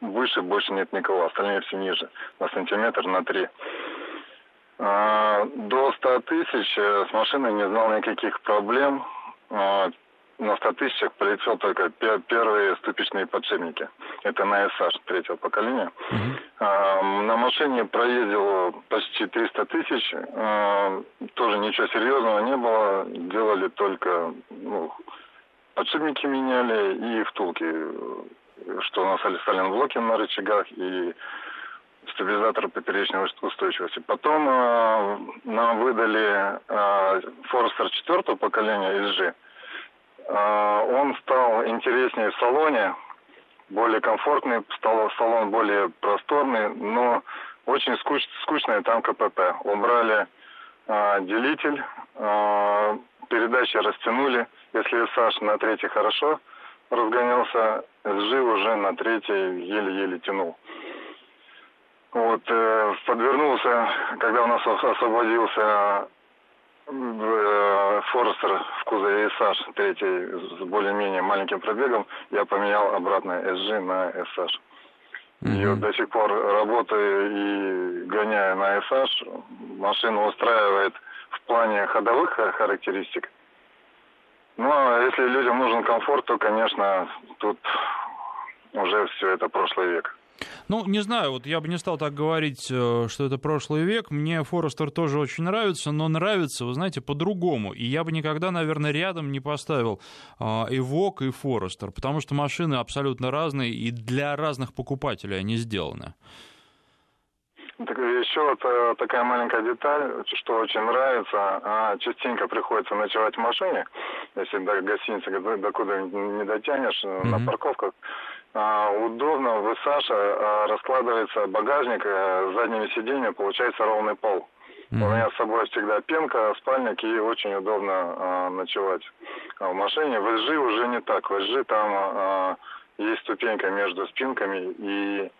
выше больше нет никого, остальные все ниже, на сантиметр, на три. До 100 тысяч э, с машиной не знал никаких проблем. А, на 100 тысячах полетел только первые ступичные подшипники. Это на SH третьего поколения. Uh-huh. А, на машине проездил почти 300 тысяч. А, тоже ничего серьезного не было. Делали только ну, подшипники меняли и втулки. Что у нас сталин-блоки на рычагах и стабилизатор поперечной устойчивости. Потом э, нам выдали э, Forester четвертого поколения SG. А, он стал интереснее в салоне, более комфортный, стал салон более просторный, но очень скуч, скучное там КПП. Убрали э, делитель, э, передачи растянули. Если Саш на третий хорошо разгонялся, SG уже на третий еле-еле тянул. Вот, э, подвернулся, когда у нас освободился Форестер в кузове SH, третий, с более-менее маленьким пробегом, я поменял обратно SG на SH. И вот до сих пор работаю и гоняю на SH. Машина устраивает в плане ходовых характеристик. Ну, а если людям нужен комфорт, то, конечно, тут уже все это прошлый век. Ну, не знаю, вот я бы не стал так говорить, э, что это прошлый век. Мне Форестер тоже очень нравится, но нравится, вы знаете, по-другому. И я бы никогда, наверное, рядом не поставил Эвок и Форестер, потому что машины абсолютно разные, и для разных покупателей они сделаны. Так, еще вот э, такая маленькая деталь, что очень нравится. А, частенько приходится ночевать в машине, если до гостиницы докуда не дотянешь, mm-hmm. на парковках. А, удобно, в Саша а, раскладывается багажник, а, задними сиденьями получается ровный пол. Mm-hmm. У меня с собой всегда пенка, спальник и очень удобно а, ночевать а в машине. В SG уже не так. В SG там а, есть ступенька между спинками и,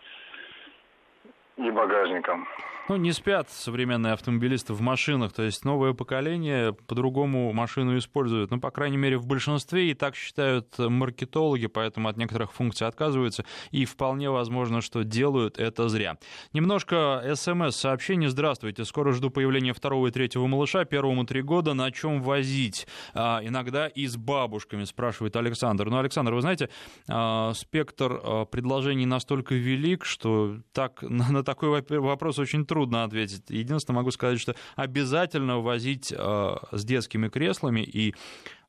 и багажником. Ну, не спят современные автомобилисты в машинах, то есть новое поколение по-другому машину используют, ну, по крайней мере, в большинстве, и так считают маркетологи, поэтому от некоторых функций отказываются, и вполне возможно, что делают это зря. Немножко смс-сообщений. Здравствуйте, скоро жду появления второго и третьего малыша, первому три года, на чем возить? А, иногда и с бабушками, спрашивает Александр. Ну, Александр, вы знаете, а, спектр а, предложений настолько велик, что так, на, <laughs> на такой вопрос очень трудно ответить. Единственное, могу сказать, что обязательно возить э, с детскими креслами и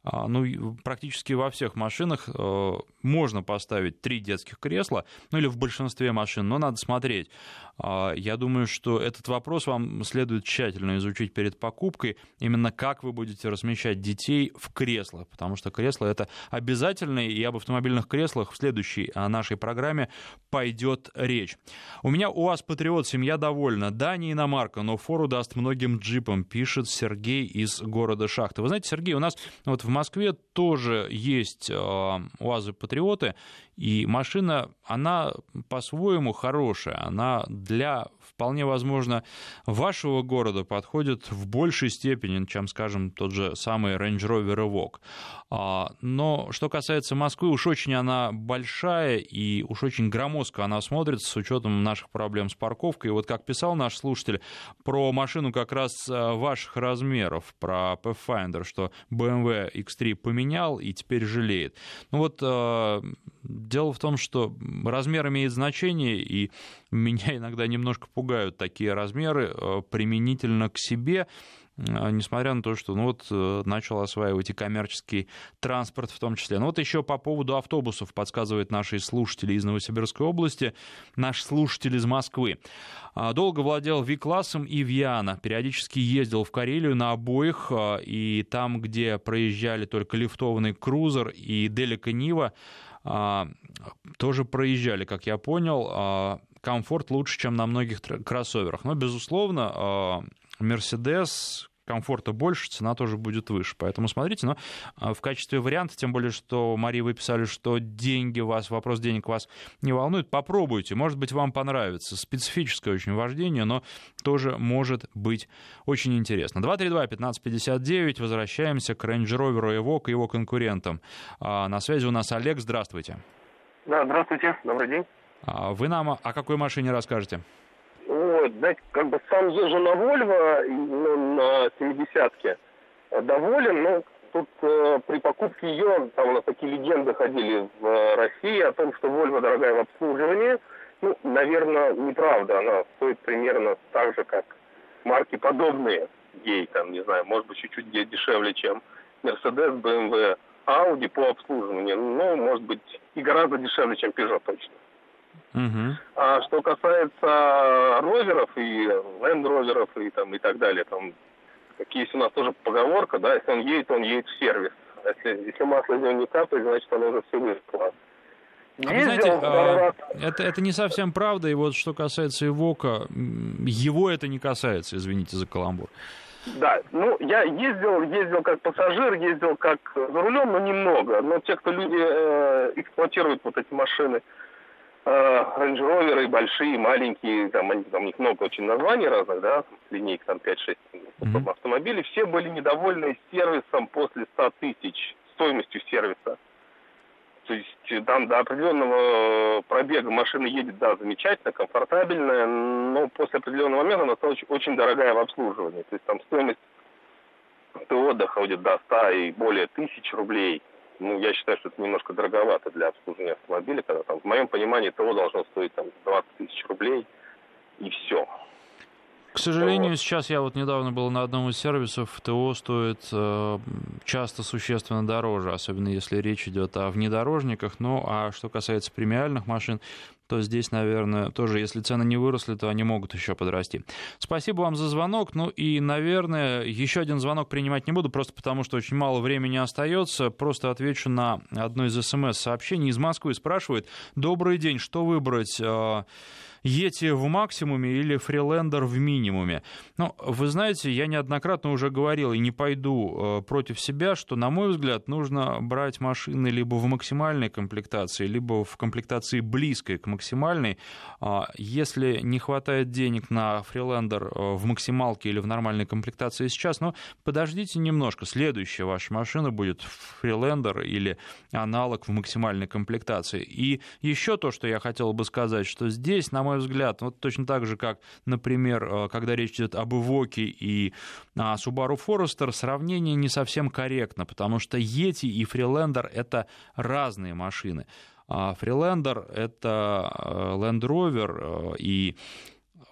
ну, практически во всех машинах э, можно поставить три детских кресла, ну или в большинстве машин, но надо смотреть. А, я думаю, что этот вопрос вам следует тщательно изучить перед покупкой, именно как вы будете размещать детей в креслах, потому что кресло это обязательно, и об автомобильных креслах в следующей а, нашей программе пойдет речь. У меня у вас Патриот, семья довольна. Да, не иномарка, но фору даст многим джипам, пишет Сергей из города Шахты. Вы знаете, Сергей, у нас вот в Москве тоже есть э, УАЗы Патриоты, и машина, она по-своему хорошая, она для, вполне возможно, вашего города подходит в большей степени, чем, скажем, тот же самый Range Rover Evoque. А, но что касается Москвы, уж очень она большая и уж очень громоздко она смотрится с учетом наших проблем с парковкой. И вот как писал наш слушатель про машину как раз э, ваших размеров, про Pathfinder, что BMW X3 поменял и теперь жалеет. Ну вот э, Дело в том, что размер имеет значение, и меня <laughs> иногда немножко пугают такие размеры э, применительно к себе, э, несмотря на то, что ну вот э, начал осваивать и коммерческий транспорт в том числе. Ну вот еще по поводу автобусов подсказывает наши слушатели из Новосибирской области, наш слушатель из Москвы. А, долго владел Ви-классом и Виана, периодически ездил в Карелию на обоих, и там, где проезжали только лифтованный крузер и Делика Нива, а, тоже проезжали, как я понял. А, комфорт лучше, чем на многих кроссоверах. Но, безусловно, а, Мерседес комфорта больше, цена тоже будет выше. Поэтому смотрите, но в качестве варианта, тем более, что, Мария, вы писали, что деньги вас, вопрос денег вас не волнует, попробуйте, может быть, вам понравится. Специфическое очень вождение, но тоже может быть очень интересно. 232-1559, возвращаемся к Range Rover Evoque и его конкурентам. На связи у нас Олег, здравствуйте. Да, здравствуйте, добрый день. Вы нам о какой машине расскажете? Вот, как бы сам езжу на Volvo, ну, на 70-ке, доволен, но тут э, при покупке ее, там у нас такие легенды ходили в э, России о том, что Volvo дорогая в обслуживании. Ну, наверное, неправда. Она стоит примерно так же, как марки подобные ей, там, не знаю, может быть, чуть-чуть дешевле, чем Mercedes, BMW, Audi по обслуживанию. Но, может быть, и гораздо дешевле, чем Peugeot точно. Угу. А что касается роверов и ленд-роверов и, там, и так далее, там, как есть у нас тоже поговорка, да, если он едет, он едет в сервис. А если, если масло из него не капает, значит, он уже все вышло. А вы знаете, а, это, это не совсем правда, и вот что касается Ивока, его это не касается, извините за каламбур. Да, ну я ездил, ездил как пассажир, ездил как за рулем, но немного. Но те, кто люди э, эксплуатируют вот эти машины, Range Rover, большие, маленькие, там, они, там у них много очень названий разных, да, линейка там 5-6 mm-hmm. автомобилей, все были недовольны сервисом после 100 тысяч, стоимостью сервиса. То есть там до определенного пробега машина едет, да, замечательно, комфортабельная, но после определенного момента она стала очень дорогая в обслуживании. То есть там стоимость ТО доходит до 100 и более тысяч рублей – ну, я считаю, что это немножко дороговато для обслуживания автомобиля, когда там, в моем понимании, ТО должно стоить там 20 тысяч рублей, и все. К сожалению, вот. сейчас я вот недавно был на одном из сервисов, ТО стоит э, часто существенно дороже, особенно если речь идет о внедорожниках. Ну, а что касается премиальных машин, то здесь, наверное, тоже, если цены не выросли, то они могут еще подрасти. Спасибо вам за звонок. Ну и, наверное, еще один звонок принимать не буду, просто потому что очень мало времени остается. Просто отвечу на одно из смс-сообщений. Из Москвы спрашивает, добрый день, что выбрать? Йети в максимуме или фрилендер в минимуме. Ну, вы знаете, я неоднократно уже говорил и не пойду э, против себя, что, на мой взгляд, нужно брать машины либо в максимальной комплектации, либо в комплектации близкой к максимальной. А, если не хватает денег на фрилендер э, в максималке или в нормальной комплектации сейчас, ну, подождите немножко. Следующая ваша машина будет фрилендер или аналог в максимальной комплектации. И еще то, что я хотел бы сказать, что здесь, на мой мой взгляд, вот точно так же, как, например, э, когда речь идет об Ивоке и а, Subaru Forester, сравнение не совсем корректно, потому что Yeti и Freelander — это разные машины. А Freelander — это э, Land Rover, э, и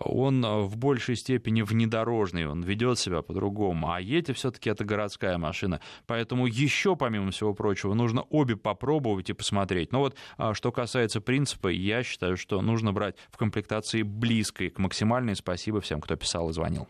он в большей степени внедорожный, он ведет себя по-другому. А Ети все-таки это городская машина. Поэтому еще, помимо всего прочего, нужно обе попробовать и посмотреть. Но вот а, что касается принципа, я считаю, что нужно брать в комплектации близкой к максимальной. Спасибо всем, кто писал и звонил.